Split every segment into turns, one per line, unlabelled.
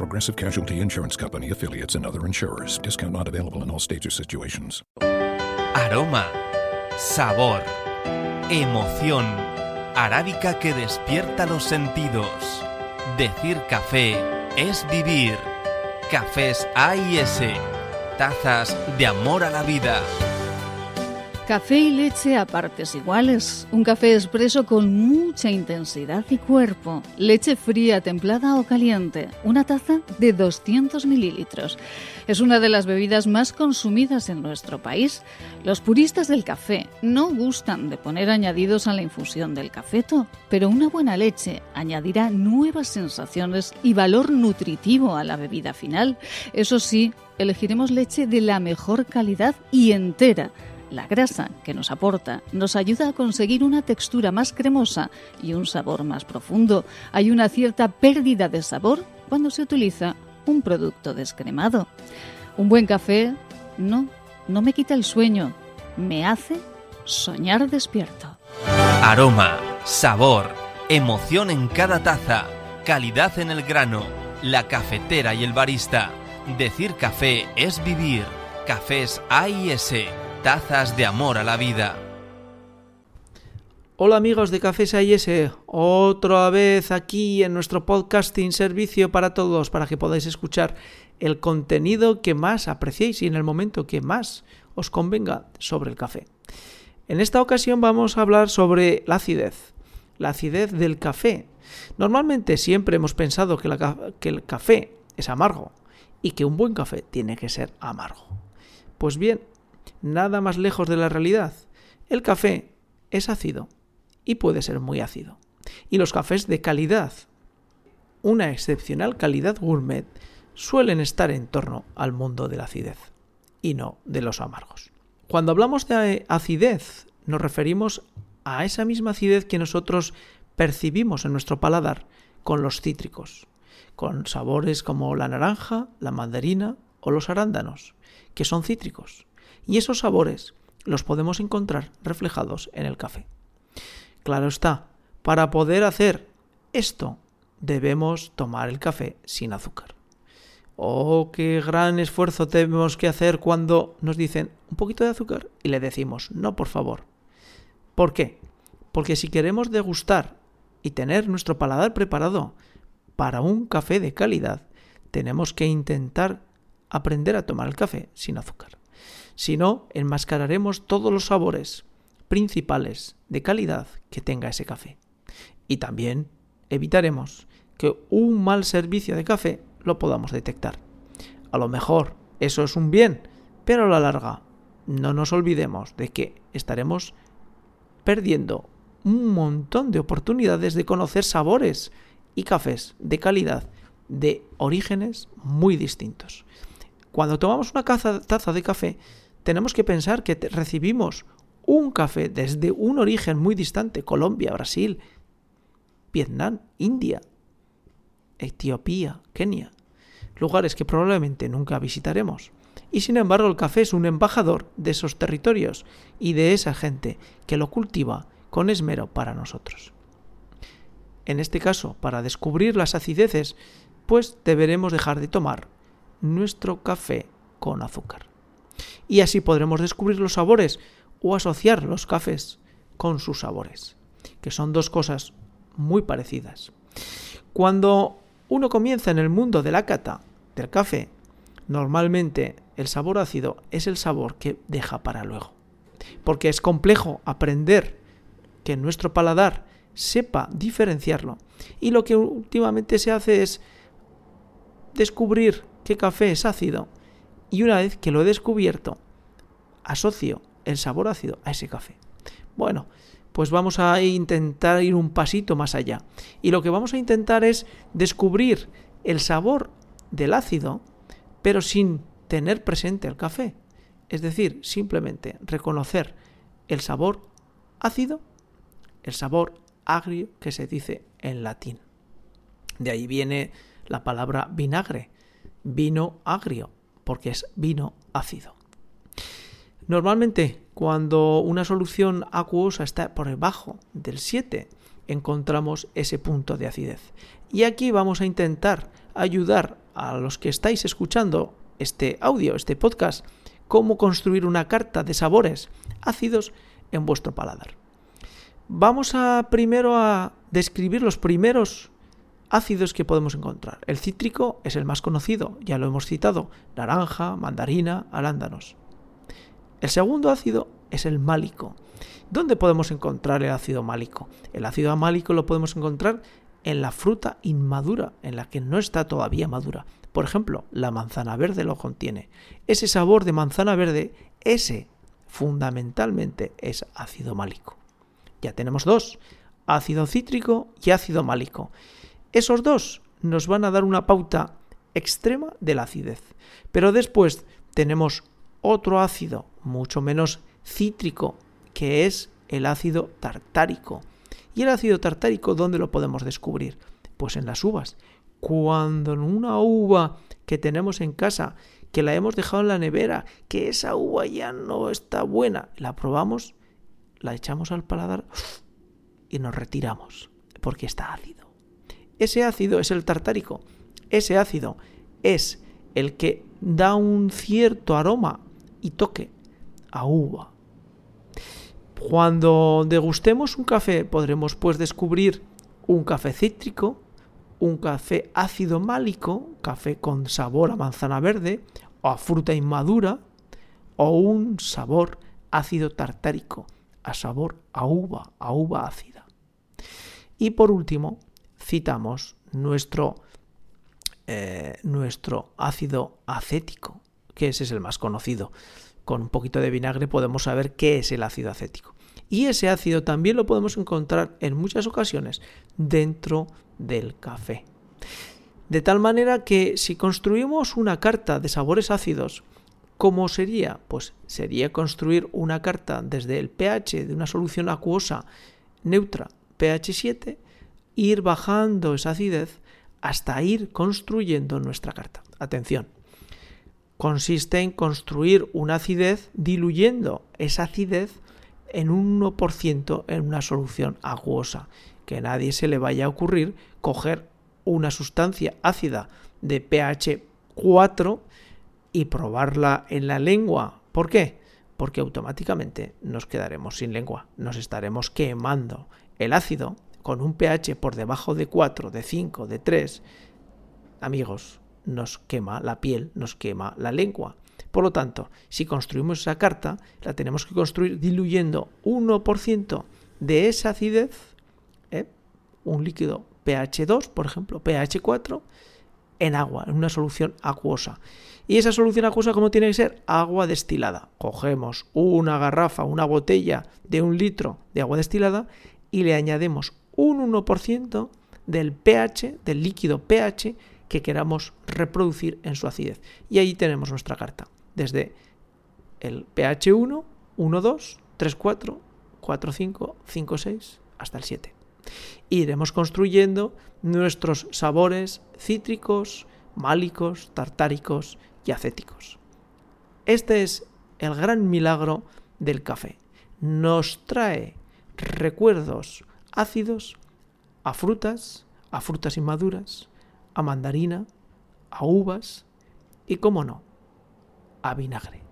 Progressive Casualty Insurance Company affiliates and other insurers. Discount not available in all states or situations.
Aroma, sabor, emoción, arábica que despierta los sentidos. Decir café es vivir. Cafés A y S, tazas de amor a la vida.
Café y leche a partes iguales. Un café expreso con mucha intensidad y cuerpo. Leche fría, templada o caliente. Una taza de 200 mililitros. Es una de las bebidas más consumidas en nuestro país. Los puristas del café no gustan de poner añadidos a la infusión del cafeto, pero una buena leche añadirá nuevas sensaciones y valor nutritivo a la bebida final. Eso sí, elegiremos leche de la mejor calidad y entera la grasa que nos aporta nos ayuda a conseguir una textura más cremosa y un sabor más profundo. Hay una cierta pérdida de sabor cuando se utiliza un producto descremado. Un buen café, no, no me quita el sueño, me hace soñar despierto.
Aroma, sabor, emoción en cada taza, calidad en el grano, la cafetera y el barista. Decir café es vivir. Cafés A y S tazas de amor a la vida.
Hola amigos de Cafés A&S, otra vez aquí en nuestro podcasting servicio para todos, para que podáis escuchar el contenido que más apreciéis y en el momento que más os convenga sobre el café. En esta ocasión vamos a hablar sobre la acidez, la acidez del café. Normalmente siempre hemos pensado que el café es amargo y que un buen café tiene que ser amargo. Pues bien, nada más lejos de la realidad. El café es ácido y puede ser muy ácido. Y los cafés de calidad, una excepcional calidad gourmet, suelen estar en torno al mundo de la acidez y no de los amargos. Cuando hablamos de acidez, nos referimos a esa misma acidez que nosotros percibimos en nuestro paladar con los cítricos, con sabores como la naranja, la mandarina o los arándanos, que son cítricos y esos sabores los podemos encontrar reflejados en el café. Claro está, para poder hacer esto debemos tomar el café sin azúcar. Oh, qué gran esfuerzo tenemos que hacer cuando nos dicen un poquito de azúcar y le decimos no, por favor. ¿Por qué? Porque si queremos degustar y tener nuestro paladar preparado para un café de calidad, tenemos que intentar aprender a tomar el café sin azúcar. Si no, enmascararemos todos los sabores principales de calidad que tenga ese café. Y también evitaremos que un mal servicio de café lo podamos detectar. A lo mejor eso es un bien, pero a la larga no nos olvidemos de que estaremos perdiendo un montón de oportunidades de conocer sabores y cafés de calidad de orígenes muy distintos. Cuando tomamos una taza de café, tenemos que pensar que recibimos un café desde un origen muy distante, Colombia, Brasil, Vietnam, India, Etiopía, Kenia, lugares que probablemente nunca visitaremos. Y sin embargo el café es un embajador de esos territorios y de esa gente que lo cultiva con esmero para nosotros. En este caso, para descubrir las acideces, pues deberemos dejar de tomar nuestro café con azúcar y así podremos descubrir los sabores o asociar los cafés con sus sabores, que son dos cosas muy parecidas. Cuando uno comienza en el mundo de la cata del café, normalmente el sabor ácido es el sabor que deja para luego, porque es complejo aprender que nuestro paladar sepa diferenciarlo y lo que últimamente se hace es descubrir qué café es ácido y una vez que lo he descubierto, asocio el sabor ácido a ese café. Bueno, pues vamos a intentar ir un pasito más allá. Y lo que vamos a intentar es descubrir el sabor del ácido, pero sin tener presente el café. es decir, simplemente reconocer el sabor ácido, el sabor agrio que se dice en latín. De ahí viene la palabra vinagre, vino agrio, porque es vino ácido. Normalmente, cuando una solución acuosa está por debajo del 7, encontramos ese punto de acidez. Y aquí vamos a intentar ayudar a los que estáis escuchando este audio, este podcast, cómo construir una carta de sabores ácidos en vuestro paladar. Vamos a primero a describir los primeros ácidos que podemos encontrar. El cítrico es el más conocido, ya lo hemos citado, naranja, mandarina, arándanos. El segundo ácido es el málico. ¿Dónde podemos encontrar el ácido málico? El ácido málico lo podemos encontrar en la fruta inmadura, en la que no está todavía madura. Por ejemplo, la manzana verde lo contiene. Ese sabor de manzana verde, ese fundamentalmente es ácido málico. Ya tenemos dos, ácido cítrico y ácido málico. Esos dos nos van a dar una pauta extrema de la acidez. Pero después tenemos otro ácido mucho menos cítrico, que es el ácido tartárico. ¿Y el ácido tartárico dónde lo podemos descubrir? Pues en las uvas. Cuando en una uva que tenemos en casa, que la hemos dejado en la nevera, que esa uva ya no está buena, la probamos, la echamos al paladar y nos retiramos, porque está ácido. Ese ácido es el tartárico. Ese ácido es el que da un cierto aroma y toque a uva. Cuando degustemos un café podremos pues descubrir un café cítrico, un café ácido málico, café con sabor a manzana verde o a fruta inmadura, o un sabor ácido tartárico, a sabor a uva, a uva ácida. Y por último, citamos nuestro, eh, nuestro ácido acético, que ese es el más conocido. Con un poquito de vinagre podemos saber qué es el ácido acético. Y ese ácido también lo podemos encontrar en muchas ocasiones dentro del café. De tal manera que si construimos una carta de sabores ácidos, ¿cómo sería? Pues sería construir una carta desde el pH de una solución acuosa neutra pH 7, ir bajando esa acidez hasta ir construyendo nuestra carta. Atención, consiste en construir una acidez diluyendo esa acidez en un 1% en una solución acuosa. Que nadie se le vaya a ocurrir coger una sustancia ácida de pH 4 y probarla en la lengua. ¿Por qué? Porque automáticamente nos quedaremos sin lengua, nos estaremos quemando. El ácido, con un pH por debajo de 4, de 5, de 3, amigos, nos quema la piel, nos quema la lengua. Por lo tanto, si construimos esa carta, la tenemos que construir diluyendo 1% de esa acidez, ¿eh? un líquido pH 2, por ejemplo, pH 4, en agua, en una solución acuosa. Y esa solución acuosa, ¿cómo tiene que ser? Agua destilada. Cogemos una garrafa, una botella de un litro de agua destilada y le añadimos un 1% del pH, del líquido pH que queramos reproducir en su acidez. Y ahí tenemos nuestra carta, desde el pH 1, 1, 2, 3, 4, 4, 5, 5, 6, hasta el 7. Iremos construyendo nuestros sabores cítricos, málicos, tartáricos y acéticos. Este es el gran milagro del café. Nos trae recuerdos ácidos a frutas, a frutas inmaduras, a mandarina, a uvas y, cómo no, a vinagre.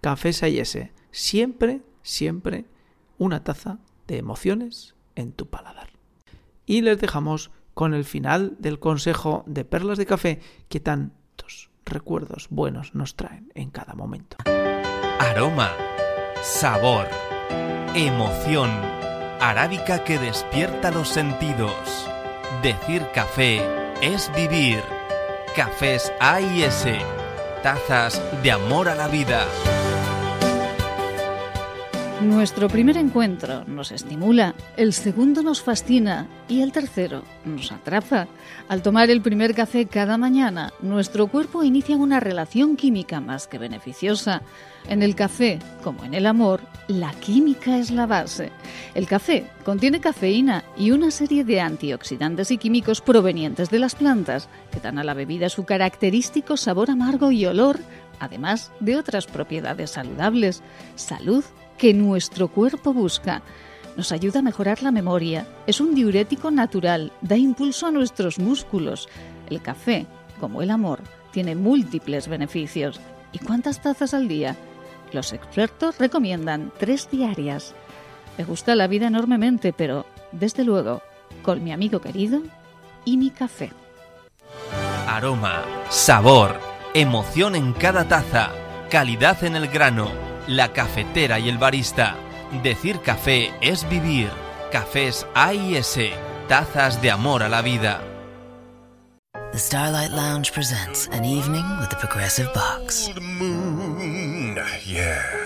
Café Sayese, siempre, siempre una taza de emociones en tu paladar. Y les dejamos con el final del consejo de perlas de café que tantos recuerdos buenos nos traen en cada momento.
Aroma, sabor, emoción, arábica que despierta los sentidos Decir café es vivir. Cafés A y S. Tazas de amor a la vida.
Nuestro primer encuentro nos estimula, el segundo nos fascina y el tercero nos atrapa. Al tomar el primer café cada mañana, nuestro cuerpo inicia una relación química más que beneficiosa. En el café, como en el amor, la química es la base. El café contiene cafeína y una serie de antioxidantes y químicos provenientes de las plantas que dan a la bebida su característico sabor amargo y olor, además de otras propiedades saludables. Salud que nuestro cuerpo busca. Nos ayuda a mejorar la memoria, es un diurético natural, da impulso a nuestros músculos. El café, como el amor, tiene múltiples beneficios. ¿Y cuántas tazas al día? Los expertos recomiendan tres diarias. Me gusta la vida enormemente, pero, desde luego, con mi amigo querido y mi café.
Aroma, sabor, emoción en cada taza, calidad en el grano la cafetera y el barista. Decir café es vivir. Cafés A y S, tazas de amor a la vida.
The Starlight Lounge presents an evening with the Progressive Box.
Moon, yeah.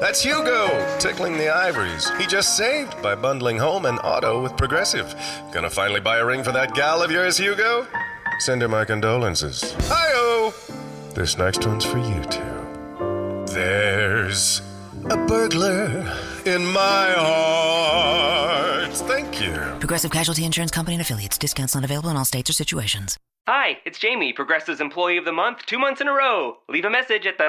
That's Hugo, tickling the ivories. He just saved by bundling home and auto with Progressive. Gonna finally buy a ring for that gal of yours, Hugo? Send her my condolences. Hi-oh! This next one's for you, too. There's a burglar in my heart. Thank you.
Progressive Casualty Insurance Company and affiliates. Discounts not available in all states or situations.
Hi, it's Jamie, Progressive's Employee of the Month, two months in a row. Leave a message at the.